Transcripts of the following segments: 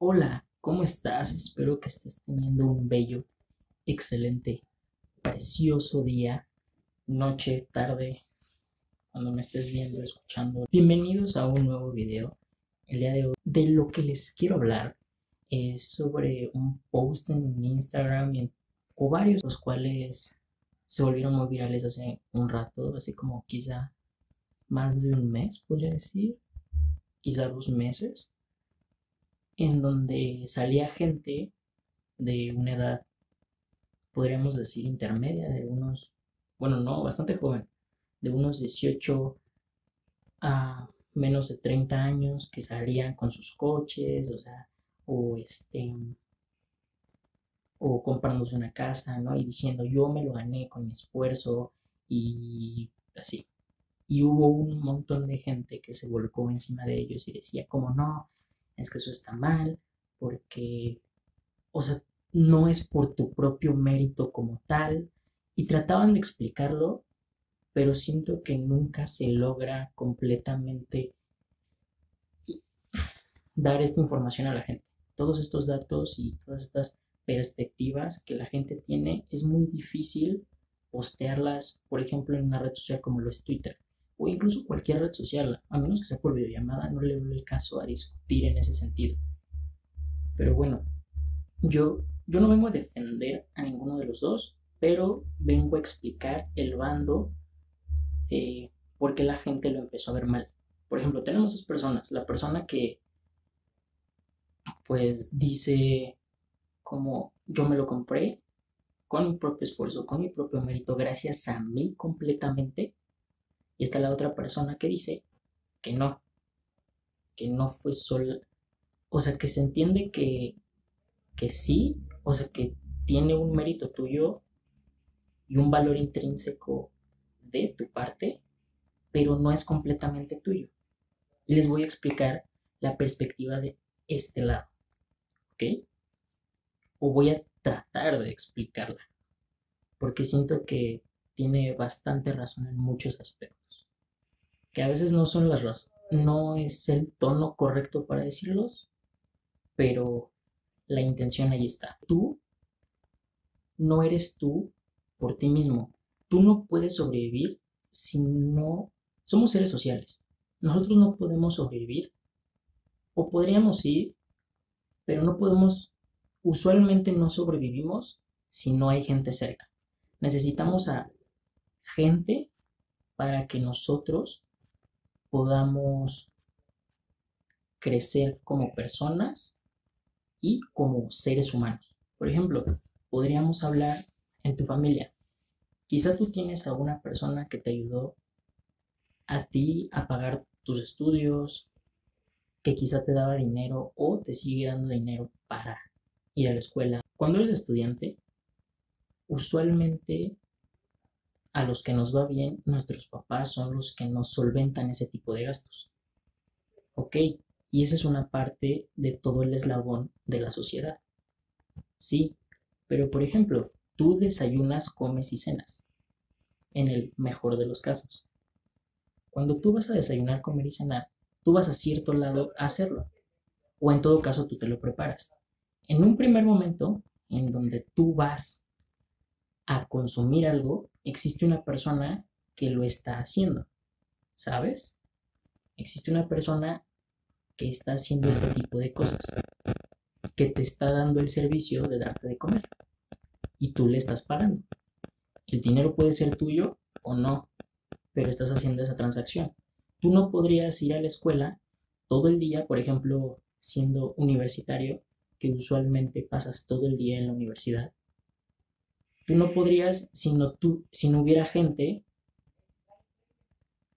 Hola, ¿cómo estás? Espero que estés teniendo un bello, excelente, precioso día, noche, tarde, cuando me estés viendo, escuchando. Bienvenidos a un nuevo video. El día de hoy, de lo que les quiero hablar es sobre un post en Instagram o varios, los cuales se volvieron muy virales hace un rato, así como quizá más de un mes, podría decir, quizá dos meses en donde salía gente de una edad, podríamos decir, intermedia, de unos, bueno, no, bastante joven, de unos 18 a menos de 30 años que salían con sus coches, o sea, o este, o comprándose una casa, ¿no? Y diciendo, yo me lo gané con mi esfuerzo y así. Y hubo un montón de gente que se volcó encima de ellos y decía, como no, es que eso está mal, porque, o sea, no es por tu propio mérito como tal, y trataban de explicarlo, pero siento que nunca se logra completamente dar esta información a la gente. Todos estos datos y todas estas perspectivas que la gente tiene, es muy difícil postearlas, por ejemplo, en una red social como lo es Twitter o incluso cualquier red social, a menos que sea por videollamada, no le veo el caso a discutir en ese sentido. Pero bueno, yo, yo no vengo a defender a ninguno de los dos, pero vengo a explicar el bando eh, porque la gente lo empezó a ver mal. Por ejemplo, tenemos dos personas. La persona que pues dice como yo me lo compré con mi propio esfuerzo, con mi propio mérito, gracias a mí completamente. Y está la otra persona que dice que no, que no fue solo, o sea, que se entiende que, que sí, o sea, que tiene un mérito tuyo y un valor intrínseco de tu parte, pero no es completamente tuyo. Les voy a explicar la perspectiva de este lado, ¿ok? O voy a tratar de explicarla, porque siento que tiene bastante razón en muchos aspectos que a veces no son las no es el tono correcto para decirlos, pero la intención ahí está. Tú no eres tú por ti mismo. Tú no puedes sobrevivir si no somos seres sociales. Nosotros no podemos sobrevivir o podríamos ir, pero no podemos, usualmente no sobrevivimos si no hay gente cerca. Necesitamos a gente para que nosotros podamos crecer como personas y como seres humanos. Por ejemplo, podríamos hablar en tu familia. Quizá tú tienes alguna persona que te ayudó a ti a pagar tus estudios, que quizá te daba dinero o te sigue dando dinero para ir a la escuela. Cuando eres estudiante, usualmente a los que nos va bien, nuestros papás son los que nos solventan ese tipo de gastos. ¿Ok? Y esa es una parte de todo el eslabón de la sociedad. Sí, pero por ejemplo, tú desayunas, comes y cenas, en el mejor de los casos. Cuando tú vas a desayunar, comer y cenar, tú vas a cierto lado a hacerlo. O en todo caso, tú te lo preparas. En un primer momento, en donde tú vas a consumir algo, existe una persona que lo está haciendo, ¿sabes? Existe una persona que está haciendo este tipo de cosas, que te está dando el servicio de darte de comer y tú le estás pagando. El dinero puede ser tuyo o no, pero estás haciendo esa transacción. Tú no podrías ir a la escuela todo el día, por ejemplo, siendo universitario, que usualmente pasas todo el día en la universidad, Tú no podrías si no, tú, si no hubiera gente,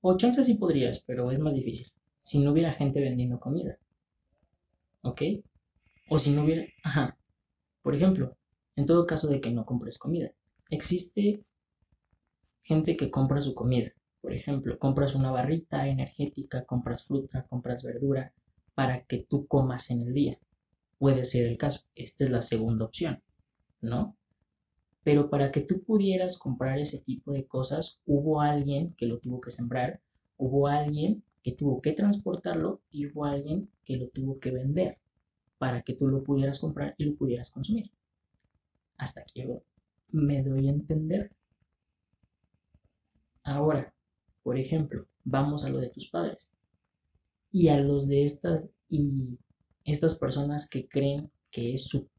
o chances sí podrías, pero es más difícil, si no hubiera gente vendiendo comida. ¿Ok? O si no hubiera, ajá, por ejemplo, en todo caso de que no compres comida, existe gente que compra su comida. Por ejemplo, compras una barrita energética, compras fruta, compras verdura para que tú comas en el día. Puede ser el caso. Esta es la segunda opción, ¿no? Pero para que tú pudieras comprar ese tipo de cosas, hubo alguien que lo tuvo que sembrar, hubo alguien que tuvo que transportarlo y hubo alguien que lo tuvo que vender. para que tú lo pudieras comprar y lo pudieras consumir. Hasta aquí me doy a entender. Ahora, por ejemplo, vamos a lo de tus padres y a los de estas y estas personas que creen que es su,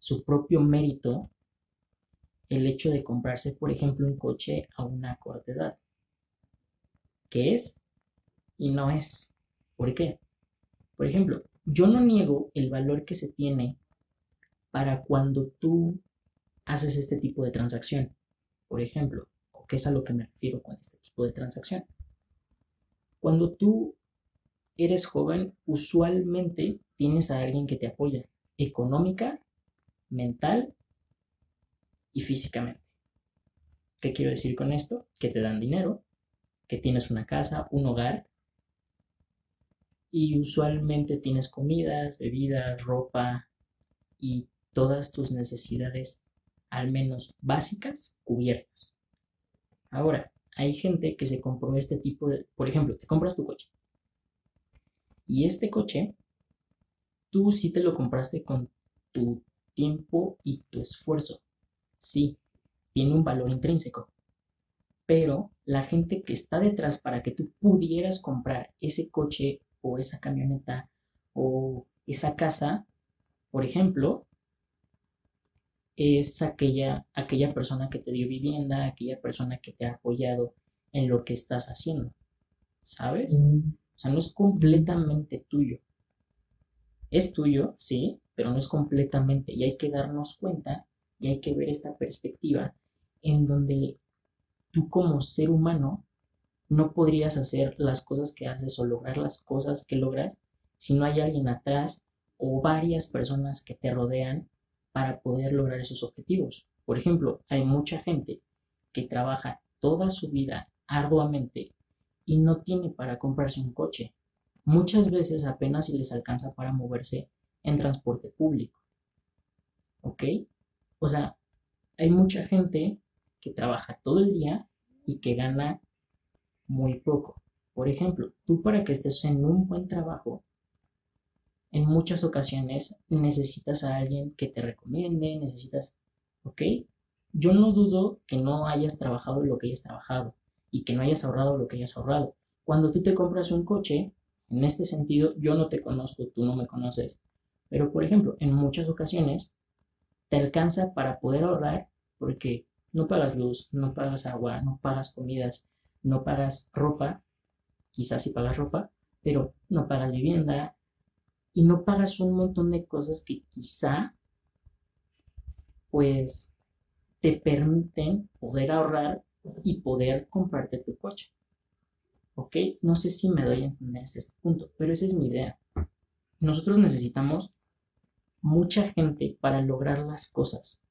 su propio mérito el hecho de comprarse, por ejemplo, un coche a una corta edad. ¿Qué es? Y no es. ¿Por qué? Por ejemplo, yo no niego el valor que se tiene para cuando tú haces este tipo de transacción. Por ejemplo, o qué es a lo que me refiero con este tipo de transacción. Cuando tú eres joven, usualmente tienes a alguien que te apoya económica, mental físicamente. ¿Qué quiero decir con esto? Que te dan dinero, que tienes una casa, un hogar y usualmente tienes comidas, bebidas, ropa y todas tus necesidades, al menos básicas, cubiertas. Ahora, hay gente que se compró este tipo de, por ejemplo, te compras tu coche. Y este coche, tú sí te lo compraste con tu tiempo y tu esfuerzo. Sí, tiene un valor intrínseco. Pero la gente que está detrás para que tú pudieras comprar ese coche o esa camioneta o esa casa, por ejemplo, es aquella, aquella persona que te dio vivienda, aquella persona que te ha apoyado en lo que estás haciendo. ¿Sabes? Mm. O sea, no es completamente tuyo. Es tuyo, sí, pero no es completamente. Y hay que darnos cuenta y hay que ver esta perspectiva en donde tú como ser humano no podrías hacer las cosas que haces o lograr las cosas que logras si no hay alguien atrás o varias personas que te rodean para poder lograr esos objetivos. Por ejemplo, hay mucha gente que trabaja toda su vida arduamente y no tiene para comprarse un coche. Muchas veces apenas si les alcanza para moverse en transporte público. ¿Ok? O sea, hay mucha gente que trabaja todo el día y que gana muy poco. Por ejemplo, tú para que estés en un buen trabajo, en muchas ocasiones necesitas a alguien que te recomiende, necesitas, ¿ok? Yo no dudo que no hayas trabajado lo que hayas trabajado y que no hayas ahorrado lo que hayas ahorrado. Cuando tú te compras un coche, en este sentido, yo no te conozco, tú no me conoces, pero por ejemplo, en muchas ocasiones te alcanza para poder ahorrar porque no pagas luz, no pagas agua, no pagas comidas, no pagas ropa, quizás si pagas ropa, pero no pagas vivienda y no pagas un montón de cosas que quizá pues te permiten poder ahorrar y poder comprarte tu coche. ¿Ok? No sé si me doy a entender este punto, pero esa es mi idea. Nosotros necesitamos mucha gente para lograr las cosas.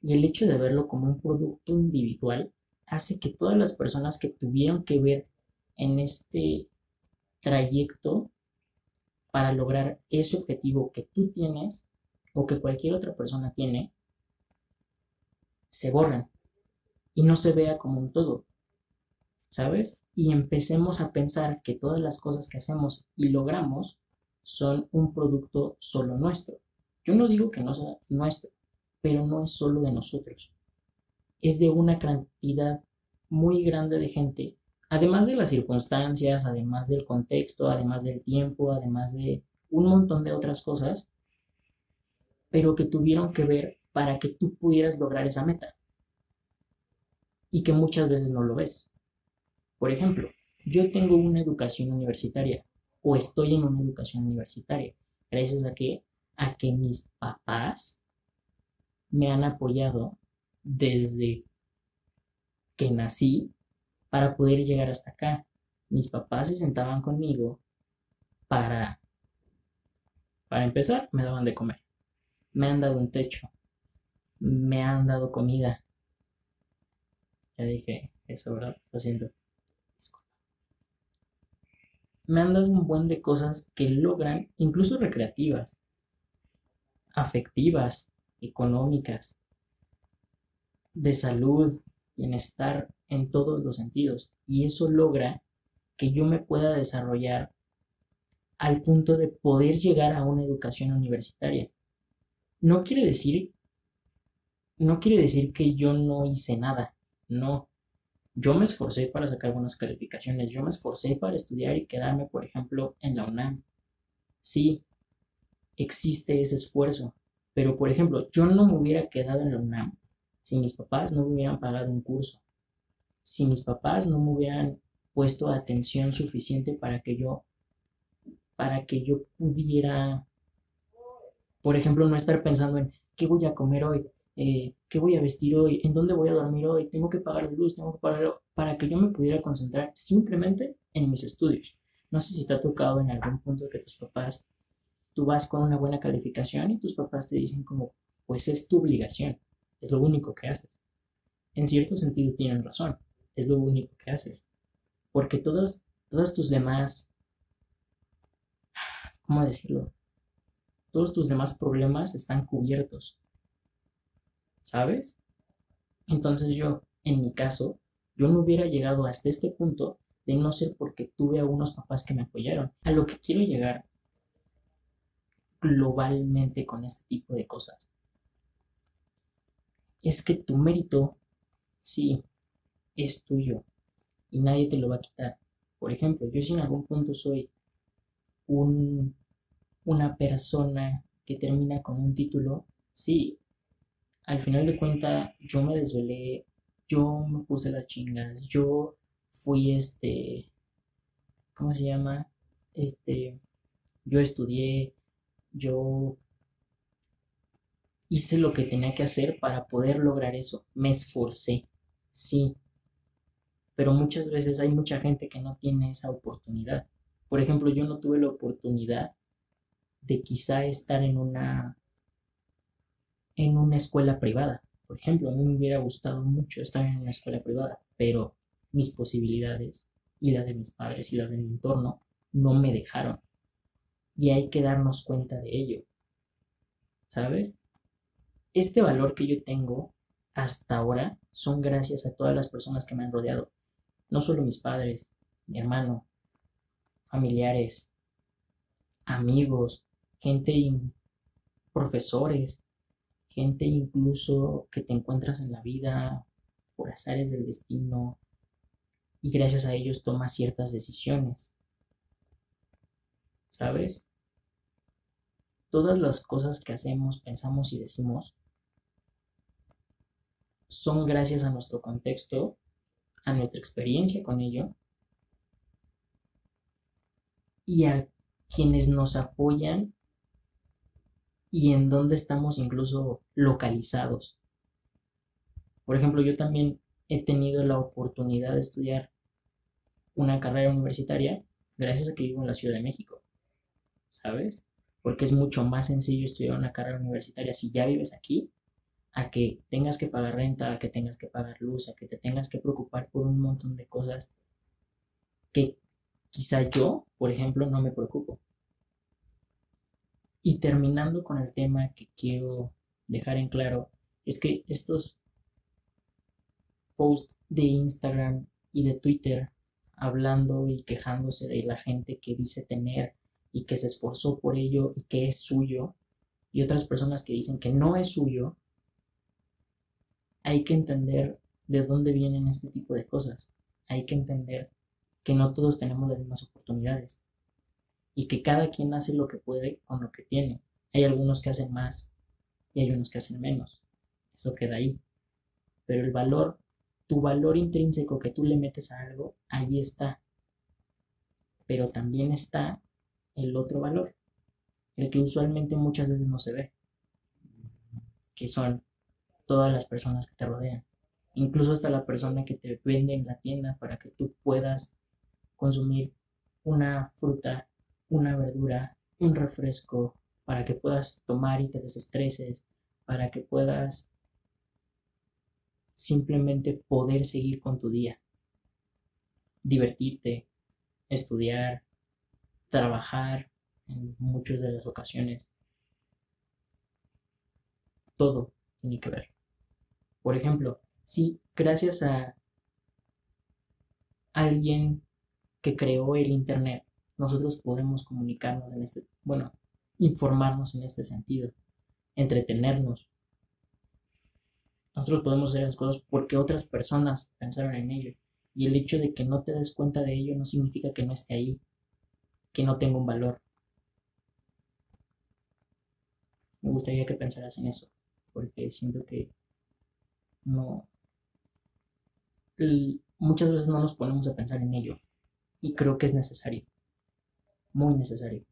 Y el hecho de verlo como un producto individual hace que todas las personas que tuvieron que ver en este trayecto para lograr ese objetivo que tú tienes o que cualquier otra persona tiene, se borran y no se vea como un todo, ¿sabes? Y empecemos a pensar que todas las cosas que hacemos y logramos son un producto solo nuestro. Yo no digo que no sea nuestro, pero no es solo de nosotros. Es de una cantidad muy grande de gente, además de las circunstancias, además del contexto, además del tiempo, además de un montón de otras cosas, pero que tuvieron que ver para que tú pudieras lograr esa meta. Y que muchas veces no lo ves. Por ejemplo, yo tengo una educación universitaria o estoy en una educación universitaria. Gracias a que, a que mis papás me han apoyado desde que nací para poder llegar hasta acá. Mis papás se sentaban conmigo para, para empezar, me daban de comer. Me han dado un techo. Me han dado comida. Ya dije eso, ¿verdad? Lo siento me han dado un buen de cosas que logran, incluso recreativas, afectivas, económicas, de salud, bienestar en todos los sentidos. Y eso logra que yo me pueda desarrollar al punto de poder llegar a una educación universitaria. No quiere decir, no quiere decir que yo no hice nada, no. Yo me esforcé para sacar buenas calificaciones, yo me esforcé para estudiar y quedarme, por ejemplo, en la UNAM. Sí, existe ese esfuerzo, pero por ejemplo, yo no me hubiera quedado en la UNAM si mis papás no me hubieran pagado un curso, si mis papás no me hubieran puesto atención suficiente para que yo para que yo pudiera por ejemplo no estar pensando en qué voy a comer hoy eh, qué voy a vestir hoy en dónde voy a dormir hoy tengo que pagar la luz tengo que pagar para que yo me pudiera concentrar simplemente en mis estudios no sé si te ha tocado en algún punto que tus papás tú vas con una buena calificación y tus papás te dicen como pues es tu obligación es lo único que haces en cierto sentido tienen razón es lo único que haces. Porque todos, todos tus demás, ¿cómo decirlo? Todos tus demás problemas están cubiertos. ¿Sabes? Entonces yo, en mi caso, yo no hubiera llegado hasta este punto de no ser porque tuve a unos papás que me apoyaron. A lo que quiero llegar globalmente con este tipo de cosas es que tu mérito, sí, es tuyo y nadie te lo va a quitar. Por ejemplo, yo si en algún punto soy un, una persona que termina con un título, sí, al final de cuentas yo me desvelé, yo me puse las chingas, yo fui este, ¿cómo se llama? Este, yo estudié, yo hice lo que tenía que hacer para poder lograr eso, me esforcé, sí, pero muchas veces hay mucha gente que no tiene esa oportunidad. Por ejemplo, yo no tuve la oportunidad de quizá estar en una en una escuela privada. Por ejemplo, a mí me hubiera gustado mucho estar en una escuela privada, pero mis posibilidades y las de mis padres y las de mi entorno no me dejaron. Y hay que darnos cuenta de ello. ¿Sabes? Este valor que yo tengo hasta ahora son gracias a todas las personas que me han rodeado no solo mis padres, mi hermano, familiares, amigos, gente, profesores, gente incluso que te encuentras en la vida por azares del destino y gracias a ellos tomas ciertas decisiones. ¿Sabes? Todas las cosas que hacemos, pensamos y decimos son gracias a nuestro contexto a nuestra experiencia con ello y a quienes nos apoyan y en dónde estamos incluso localizados. Por ejemplo, yo también he tenido la oportunidad de estudiar una carrera universitaria gracias a que vivo en la Ciudad de México, ¿sabes? Porque es mucho más sencillo estudiar una carrera universitaria si ya vives aquí a que tengas que pagar renta, a que tengas que pagar luz, a que te tengas que preocupar por un montón de cosas que quizá yo, por ejemplo, no me preocupo. Y terminando con el tema que quiero dejar en claro, es que estos posts de Instagram y de Twitter hablando y quejándose de la gente que dice tener y que se esforzó por ello y que es suyo, y otras personas que dicen que no es suyo, hay que entender de dónde vienen este tipo de cosas. Hay que entender que no todos tenemos las mismas oportunidades y que cada quien hace lo que puede con lo que tiene. Hay algunos que hacen más y hay unos que hacen menos. Eso queda ahí. Pero el valor, tu valor intrínseco que tú le metes a algo, ahí está. Pero también está el otro valor, el que usualmente muchas veces no se ve, que son todas las personas que te rodean, incluso hasta la persona que te vende en la tienda para que tú puedas consumir una fruta, una verdura, un refresco, para que puedas tomar y te desestreses, para que puedas simplemente poder seguir con tu día, divertirte, estudiar, trabajar en muchas de las ocasiones. Todo tiene que ver. Por ejemplo, si gracias a alguien que creó el Internet nosotros podemos comunicarnos en este, bueno, informarnos en este sentido, entretenernos. Nosotros podemos hacer las cosas porque otras personas pensaron en ello. Y el hecho de que no te des cuenta de ello no significa que no esté ahí, que no tenga un valor. Me gustaría que pensaras en eso, porque siento que no... muchas veces no nos ponemos a pensar en ello, y creo que es necesario, muy necesario,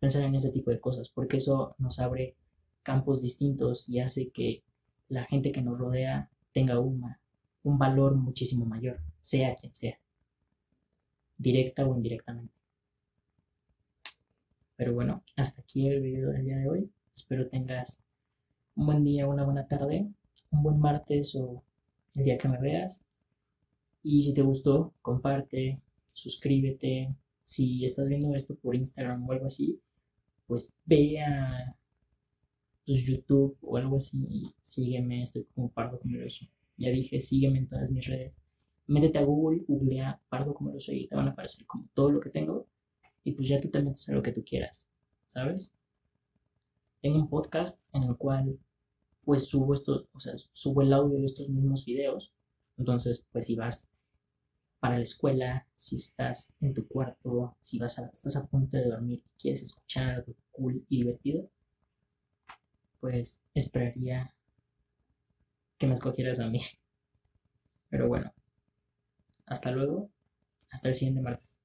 pensar en ese tipo de cosas, porque eso nos abre campos distintos y hace que la gente que nos rodea tenga una, un valor muchísimo mayor sea quien sea, directa o indirectamente. Pero bueno, hasta aquí el video del día de hoy. Espero tengas un buen día, una buena tarde, un buen martes o el día que me veas. Y si te gustó, comparte, suscríbete. Si estás viendo esto por Instagram o algo así, pues ve a pues, YouTube o algo así y sígueme. Estoy como Pardo eso. Ya dije, sígueme en todas mis redes métete a Google, googlea Pardo soy y te van a aparecer como todo lo que tengo y pues ya tú te metes a lo que tú quieras, ¿sabes? Tengo un podcast en el cual pues subo esto, o sea, subo el audio de estos mismos videos, entonces pues si vas para la escuela, si estás en tu cuarto, si vas a, estás a punto de dormir y quieres escuchar algo cool y divertido, pues esperaría que me escogieras a mí. Pero bueno, hasta luego. Hasta el siguiente martes.